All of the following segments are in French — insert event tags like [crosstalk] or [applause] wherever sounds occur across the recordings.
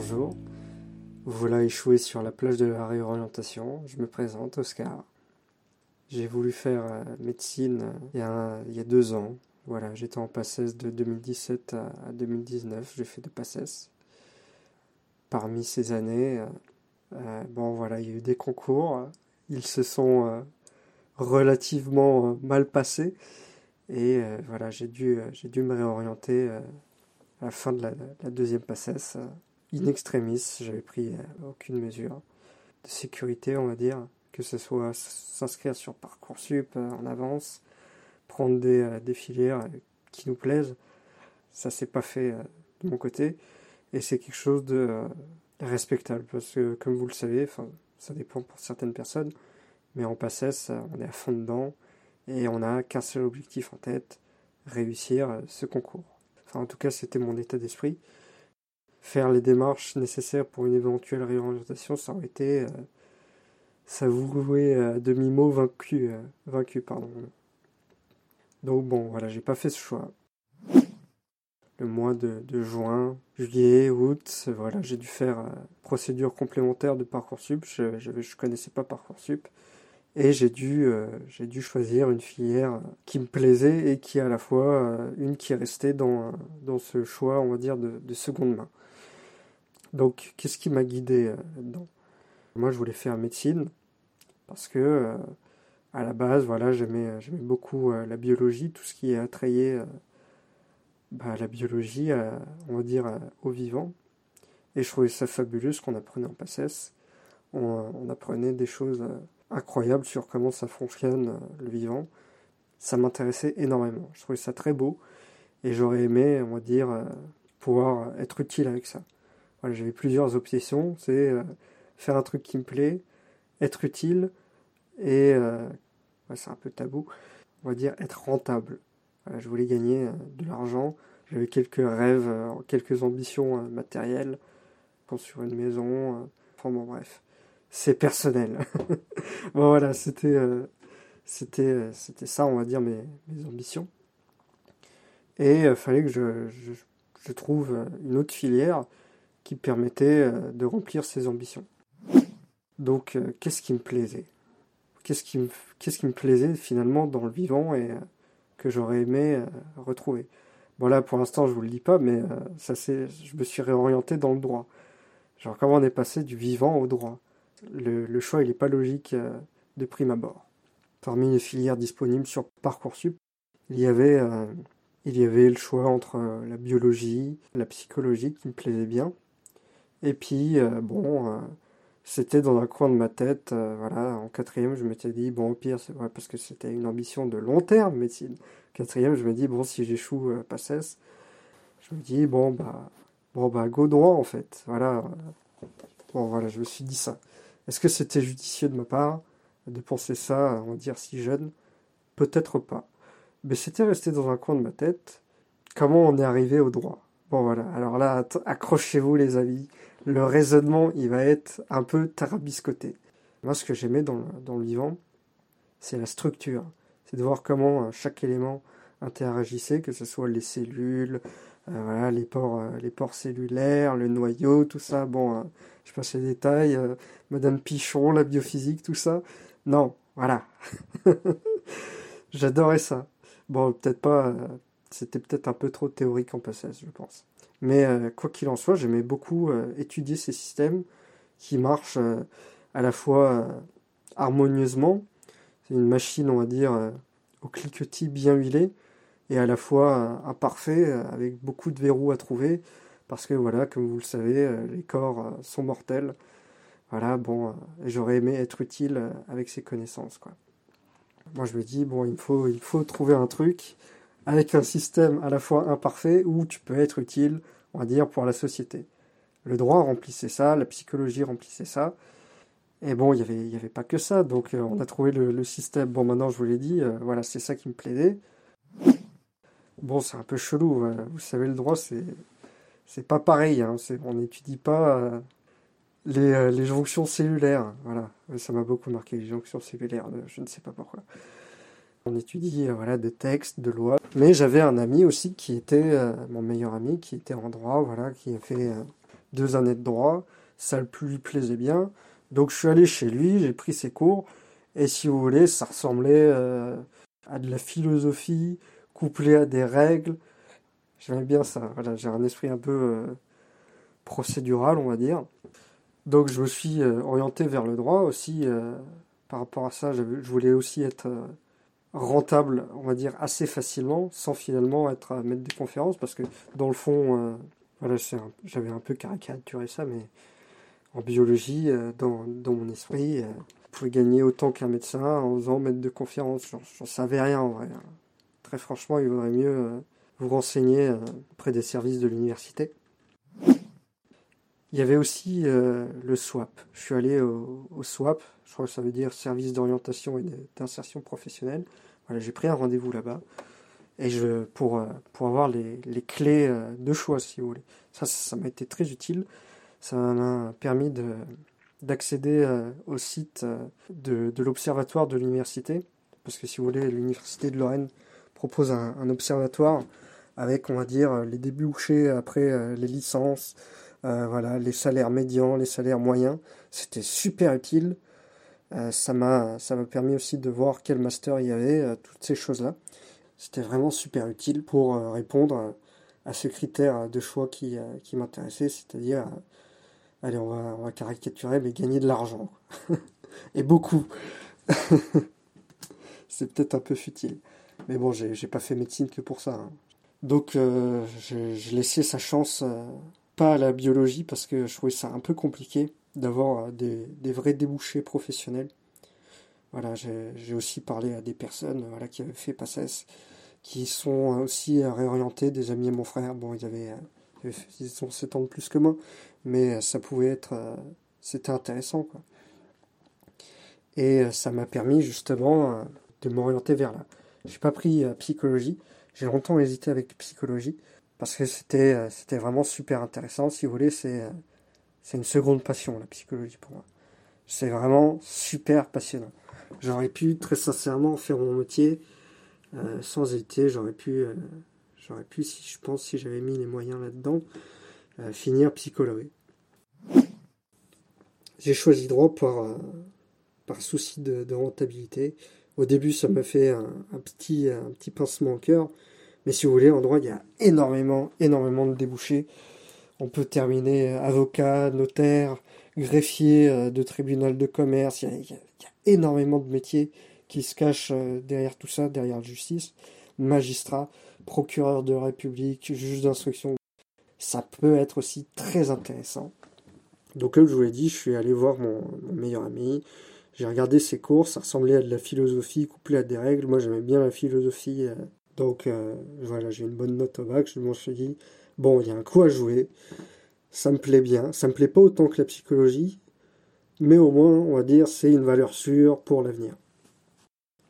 Bonjour, voilà échoué sur la plage de la réorientation. Je me présente, Oscar. J'ai voulu faire euh, médecine euh, il y, a, deux ans. Voilà, j'étais en PACES de 2017 à 2019. J'ai fait de PACES. Parmi ces années, euh, bon voilà, il y a eu des concours. Ils se sont relativement mal passés. Et voilà, j'ai dû, me réorienter à la fin de la, la deuxième PACES in extremis, j'avais pris euh, aucune mesure de sécurité, on va dire, que ce soit s'inscrire sur Parcoursup euh, en avance, prendre des, euh, des filières qui nous plaisent. Ça s'est pas fait de mon côté et c'est quelque chose de respectable parce que, comme vous le savez, enfin, ça dépend pour certaines personnes, mais en PACES, on est à fond dedans et on n'a qu'un seul objectif en tête réussir ce concours. Enfin, en tout cas, c'était mon état d'esprit faire les démarches nécessaires pour une éventuelle réorientation, ça aurait été euh, s'avouer à demi-mot vaincu, euh, vaincu pardon. Donc bon, voilà, j'ai pas fait ce choix. Le mois de, juin, juillet, août, voilà, j'ai dû faire euh, procédure complémentaire de Parcoursup. Je, je, je connaissais pas Parcoursup. Et j'ai dû, dû choisir une filière qui me plaisait et qui est à la fois une qui est restée dans, dans ce choix, on va dire, de seconde main. Donc, qu'est-ce qui m'a guidé euh, là-dedans? Moi, je voulais faire médecine parce que, euh, à la base, voilà, j'aimais, euh, j'aimais beaucoup la biologie, tout ce qui est attrayé bah, la biologie, on va dire, au vivant. Et je trouvais ça fabuleux ce qu'on apprenait en PACES. On, apprenait des choses incroyables sur comment ça fonctionne le vivant. Ça m'intéressait énormément. Je trouvais ça très beau et j'aurais aimé, on va dire, pouvoir être utile avec ça j'avais plusieurs obsessions. C'est euh, faire un truc qui me plaît, être utile et euh, c'est un peu tabou. On va dire être rentable. je voulais gagner euh, de l'argent. J'avais quelques rêves, quelques ambitions matérielles, construire une maison. enfin bon, bref, c'est personnel. [laughs] voilà, c'était c'était c'était ça, on va dire mes, ambitions. Et il fallait que je, trouve une autre filière qui permettait euh, de remplir ses ambitions. Donc, euh, qu'est-ce qui me plaisait? Qu'est-ce qui, me, plaisait finalement dans le vivant et euh, que j'aurais aimé retrouver? Bon là, pour l'instant, je vous le dis pas, mais ça c'est, je me suis réorienté dans le droit. Genre comment on est passé du vivant au droit? Le, le choix, il n'est pas logique de prime abord. Parmi les filières disponibles sur Parcoursup, il y avait, il y avait le choix entre la biologie, la psychologie qui me plaisait bien, et puis, euh, bon, euh, c'était dans un coin de ma tête. Euh, voilà, en quatrième, je m'étais dit, bon, au pire, c'est vrai, parce que c'était une ambition de long terme, médecine. Quatrième, je me dis, bon, si j'échoue pas PACES, je me dis, bon, bah, bon, bah, go droit, en fait. Voilà. Bon, voilà, je me suis dit ça. Est-ce que c'était judicieux de ma part de penser ça, on dire, si jeune? Peut-être pas. Mais c'était resté dans un coin de ma tête. Comment on est arrivé au droit? Bon voilà, alors là, accrochez-vous les amis. Le raisonnement, il va être un peu tarabiscoté. Moi, ce que j'aimais dans, dans le vivant, c'est la structure. C'est de voir comment euh, chaque élément interagissait, que ce soit les cellules, euh, les pores, euh, les pores cellulaires, le noyau, tout ça. Bon, je passe les détails. Madame Pichon, la biophysique, tout ça. Non, voilà. [laughs] J'adorais ça. Bon, peut-être pas c'était peut-être un peu trop théorique en passage, je pense. Mais euh, quoi qu'il en soit, j'aimais beaucoup euh, étudier ces systèmes qui marchent euh, à la fois harmonieusement, c'est une machine, on va dire, au cliquetis bien huilé, et à la fois imparfait, avec beaucoup de verrous à trouver, parce que voilà, comme vous le savez, les corps sont mortels. Voilà, bon, j'aurais aimé être utile avec ces connaissances, quoi. Moi, je me dis, bon, il faut, il faut trouver un truc avec un système à la fois imparfait où tu peux être utile, on va dire, pour la société. Le droit remplissait ça, la psychologie remplissait ça. Et bon, il n'y avait, y avait pas que ça, donc euh, on a trouvé le, système. Bon, maintenant, je vous l'ai dit, euh, voilà, c'est ça qui me plaidait. Bon, c'est un peu chelou, euh, vous savez, le droit, c'est, pas pareil, hein, on n'étudie pas les, les, jonctions cellulaires, voilà. Ça m'a beaucoup marqué, les jonctions cellulaires, je ne sais pas pourquoi. On étudie voilà, des textes, de lois. Mais j'avais un ami aussi qui était, euh, mon meilleur ami, qui était en droit, voilà, qui a fait, euh, deux années de droit, ça lui plaisait bien. Donc je suis allé chez lui, j'ai pris ses cours, et si vous voulez, ça ressemblait euh, à de la philosophie, couplé à des règles. J'aimais bien ça, voilà, j'ai un esprit un peu procédural, on va dire. Donc je me suis orienté vers le droit aussi. par rapport à ça, je voulais aussi être rentable, on va dire, assez facilement, sans finalement être à mettre des conférences, parce que dans le fond, voilà, j'avais un peu caricaturé ça, mais en biologie, euh, dans, mon esprit, euh, vous pouvez gagner autant qu'un médecin en faisant maître de conférence. J'en savais rien en vrai. Très franchement, il vaudrait mieux euh, vous renseigner auprès des services de l'université. Il y avait aussi le SWAP. Je suis allé au, SWAP, je crois que ça veut dire service d'orientation et d'insertion professionnelle. J'ai pris un rendez-vous là-bas et je pour pour avoir les, clés de choix si vous voulez. Ça ça m'a été très utile ça m'a permis d'accéder euh, au site euh, de, l'observatoire de l'université, parce que si vous voulez, l'université de Lorraine propose un, observatoire avec, on va dire, les débouchés après euh, les licences, voilà, les salaires médians, les salaires moyens. C'était super utile. ça m'a ça m'a permis aussi de voir quel master il y avait, toutes ces choses-là. C'était vraiment super utile pour répondre à ce critère de choix qui, qui m'intéressait, c'est-à-dire allez, on va, on va caricaturer, mais gagner de l'argent. [laughs] et beaucoup. [laughs] c'est peut-être un peu futile. Mais bon, j'ai pas fait médecine que pour ça. Hein. Donc, euh, j'ai laissé sa chance, euh, pas à la biologie, parce que je trouvais ça un peu compliqué d'avoir euh, des, des, vrais débouchés professionnels. Voilà, j'ai aussi parlé à des personnes voilà, qui avaient fait PASSES, qui sont aussi réorientés, des amis à mon frère. Bon, ils avaient, ils ont 7 ans de plus que moi, mais ça pouvait être, euh, c'était intéressant quoi. Et euh, ça m'a permis justement euh, de m'orienter vers là. J'ai pas pris psychologie, j'ai longtemps hésité avec psychologie parce que c'était c'était vraiment super intéressant. Si vous voulez, c'est c'est une seconde passion la psychologie pour moi. C'est vraiment super passionnant. J'aurais pu très sincèrement faire mon métier sans hésiter. J'aurais pu j'aurais pu si je pense si j'avais mis les moyens là-dedans finir psychologue. J'ai choisi droit par, euh, souci de, rentabilité. Au début, ça m'a fait un, petit, un petit pincement au cœur. Mais si vous voulez, en droit, il y a énormément, énormément de débouchés. On peut terminer avocat, notaire, greffier euh, de tribunal de commerce. Il y, a, énormément de métiers qui se cachent euh, derrière tout ça, derrière la justice. Magistrat, procureur de République, juge d'instruction. Ça peut être aussi très intéressant. Donc comme je vous l'ai dit, je suis allé voir mon, meilleur ami, j'ai regardé ses cours, ça ressemblait à de la philosophie couplée à des règles. Moi j'aimais bien la philosophie, euh, donc euh, voilà, j'ai une bonne note au bac. Je me suis dit, bon, il y a un coup à jouer, ça me plaît bien. Ça me plaît pas autant que la psychologie, mais au moins, on va dire, c'est une valeur sûre pour l'avenir.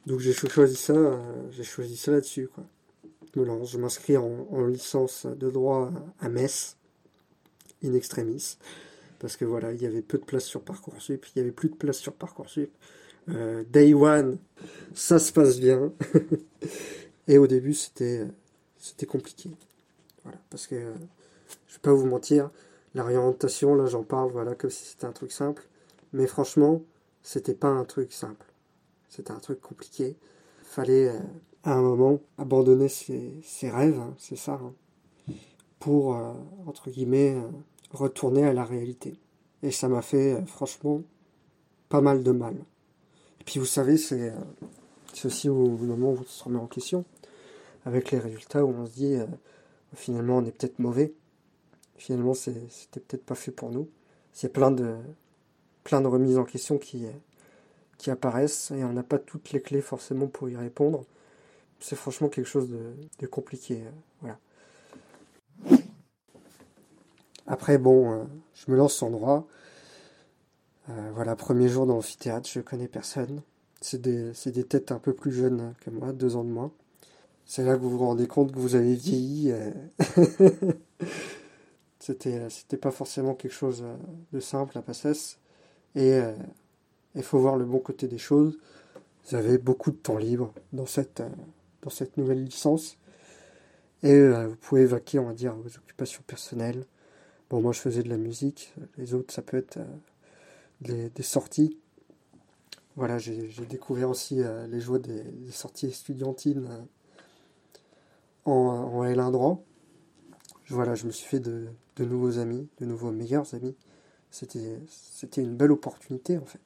Donc j'ai choisi ça, euh, j'ai choisi ça là-dessus. Je me lance, je m'inscris en, en, licence de droit à Metz, in extremis parce que voilà, il y avait peu de place sur Parcoursup, il y avait plus de place sur Parcoursup. Euh, day one, ça se passe bien. [laughs] Et au début, c'était c'était compliqué. Voilà, parce que euh, je vais pas vous mentir, la réorientation, là j'en parle voilà comme si c'était un truc simple, mais franchement, c'était pas un truc simple. C'était un truc compliqué. Fallait euh, à un moment abandonner ses, rêves, hein, c'est ça, hein, pour entre guillemets retourner à la réalité. Et ça m'a fait euh, franchement pas mal de mal. Et puis vous savez, c'est euh, aussi au moment où on se remet en question, avec les résultats où on se dit euh, finalement on est peut-être mauvais, finalement c'était peut-être pas fait pour nous. A plein de, plein de remises en question qui, qui apparaissent et on n'a pas toutes les clés forcément pour y répondre. C'est franchement quelque chose de, compliqué. voilà. Après, bon, euh, je me lance en droit. Euh, voilà, premier jour dans l'amphithéâtre, je connais personne. C'est des, des, têtes un peu plus jeunes que moi, deux ans de moins. C'est là que vous vous rendez compte que vous avez vieilli. Euh. [laughs] c'était, c'était pas forcément quelque chose de simple à Passesse. Et il faut voir le bon côté des choses. Vous avez beaucoup de temps libre dans cette, dans cette nouvelle licence. Et vous pouvez vaquer, on va dire, vos occupations personnelles Bon, moi je faisais de la musique, les autres ça peut être des, sorties. Voilà, j'ai découvert aussi les joies des, sorties estudiantines en, en L1 droit. Voilà, je me suis fait de, nouveaux amis, de nouveaux meilleurs amis. C'était, c'était une belle opportunité en fait.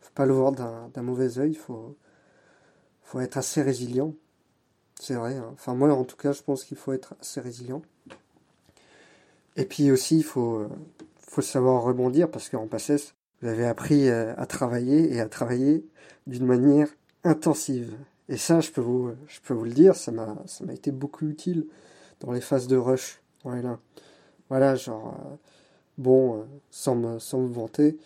Faut pas le voir d'un, mauvais œil, faut, faut être assez résilient. C'est vrai. Hein. Enfin moi en tout cas, je pense qu'il faut être assez résilient. Et puis aussi, il faut, faut savoir rebondir parce qu'en passesse, vous avez appris euh, à travailler et à travailler d'une manière intensive. Et ça, je peux vous, le dire, ça m'a, été beaucoup utile dans les phases de rush. Voilà, voilà genre, euh, bon, euh, sans, me, vanter,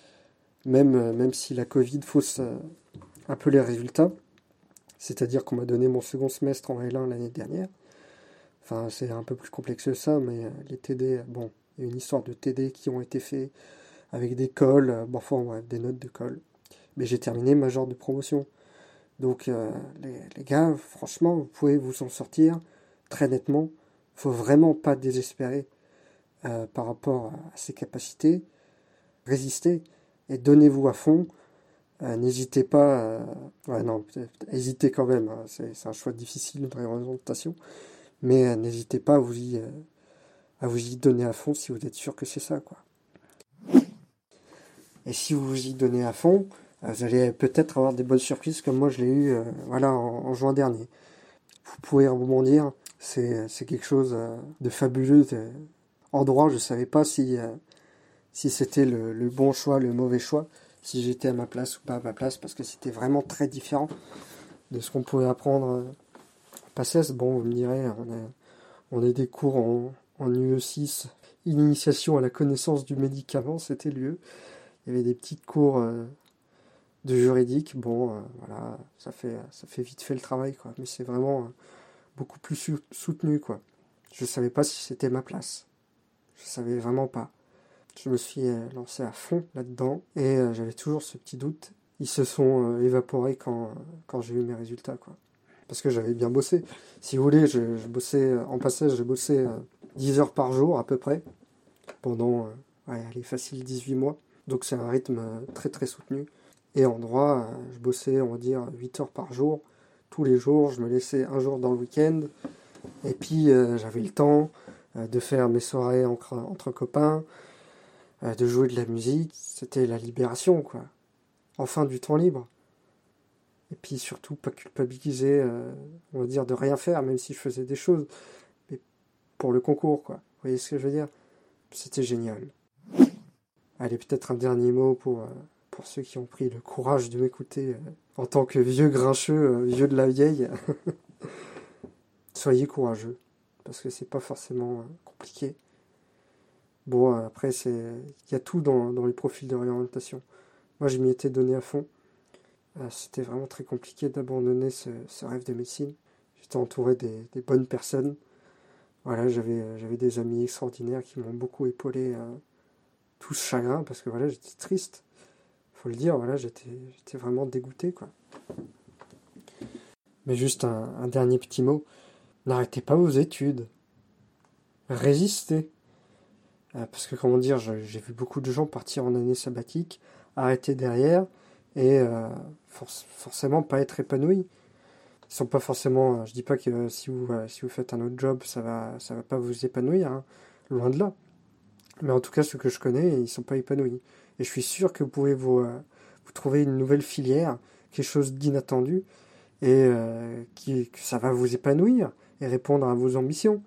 même, euh, même si la Covid fausse un peu les résultats, c'est-à-dire qu'on m'a donné mon second semestre en L1 l'année dernière. Enfin, c'est un peu plus complexe que ça, mais les TD, bon, il y a une histoire de TD qui ont été faits avec des cols, enfin, des notes de colle. Mais j'ai terminé ma genre de promotion. Donc, les, les, gars, franchement, vous pouvez vous en sortir très nettement faut vraiment pas désespérer euh, par rapport à ses capacités. Résistez et donnez-vous à fond. Euh, n'hésitez pas. Euh, ouais, non, hésitez quand même. Hein, c'est un choix difficile de réorientation. Mais n'hésitez pas à vous, y, donner à fond si vous êtes sûr que c'est ça. Et si vous vous y donnez à fond, vous allez peut-être avoir des bonnes surprises comme moi je l'ai eu voilà, en, juin dernier. Vous pouvez rebondir c'est quelque chose euh, de fabuleux. En droit, je ne savais pas si, euh, si c'était le, bon choix, le mauvais choix, si j'étais à ma place ou pas à ma place, parce que c'était vraiment très différent de ce qu'on pouvait apprendre euh, en PACES. Bon, vous me direz, on a, on a des cours en, en UE6, initiation à la connaissance du médicament, c'était lieu. Il y avait des petites cours de juridique. Bon, voilà, ça fait, ça fait vite fait le travail, quoi. Mais c'est vraiment beaucoup plus soutenu, quoi. Je savais pas si c'était ma place. Je savais vraiment pas. Je me suis euh, lancé à fond là-dedans et euh, j'avais toujours ce petit doute. Ils se sont euh, évaporés quand, quand j'ai eu mes résultats, quoi. Parce que j'avais bien bossé. Si vous voulez, je, bossais en passage, j'ai bossé 10 heures par jour à peu près pendant, ouais, allez, facile 18 mois. Donc c'est un rythme très très soutenu. Et en droit, je bossais, on va dire, 8 heures par jour tous les jours. Je me laissais un jour dans le week-end. Et puis euh, j'avais le temps euh, de faire mes soirées entre, copains, euh, de jouer de la musique. C'était la libération, quoi. Enfin du temps libre. Et puis surtout pas culpabiliser, on va dire, de rien faire, même si je faisais des choses. Mais pour le concours, quoi. Vous voyez ce que je veux dire? C'était génial. Allez, peut-être un dernier mot pour, pour ceux qui ont pris le courage de m'écouter en tant que vieux grincheux, euh, vieux de la vieille, [laughs] soyez courageux, parce que c'est pas forcément euh, compliqué. Bon, euh, après, c'est il y a tout dans, les profils de réorientation. Moi, je m'y étais donné à fond. C'était vraiment très compliqué d'abandonner ce, rêve de médecine. J'étais entouré des, bonnes personnes. Voilà, j'avais des amis extraordinaires qui m'ont beaucoup épaulé tout ce chagrin parce que voilà, j'étais triste le dire, voilà, j'étais, vraiment dégoûté, quoi. Mais juste un, dernier petit mot. N'arrêtez pas vos études. Résistez. Euh, parce que, comment dire, j'ai vu beaucoup de gens partir en année sabbatique, arrêter derrière, et euh, forcément pas être épanouis. Ils sont pas forcément. Je dis pas que si vous, si vous faites un autre job, ça va, ça va pas vous épanouir, hein. loin de là. Mais en tout cas, ceux que je connais, ils sont pas épanouis. Et je suis sûr que vous pouvez vous, euh, vous trouver une nouvelle filière, quelque chose d'inattendu, et euh, qui, que ça va vous épanouir et répondre à vos ambitions.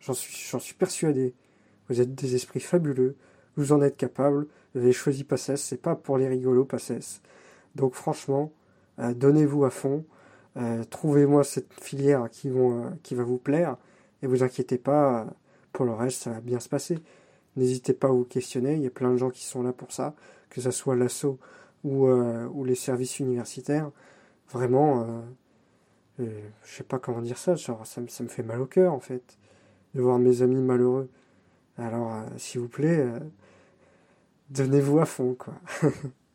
J'en suis, suis persuadé. Vous êtes des esprits fabuleux, vous en êtes capables, vous avez choisi PACES, c'est pas pour les rigolos PACES. Donc franchement, euh, donnez-vous à fond, trouvez-moi cette filière qui, vont, qui va vous plaire, et vous inquiétez pas, pour le reste, ça va bien se passer. N'hésitez pas à vous questionner, il y a plein de gens qui sont là pour ça, que ce soit l'assaut ou, euh, ou les services universitaires. Vraiment, euh, euh, je sais pas comment dire ça, genre, ça, ça, me fait mal au cœur en fait, de voir mes amis malheureux. Alors, s'il vous plaît, donnez-vous à fond, quoi. [laughs]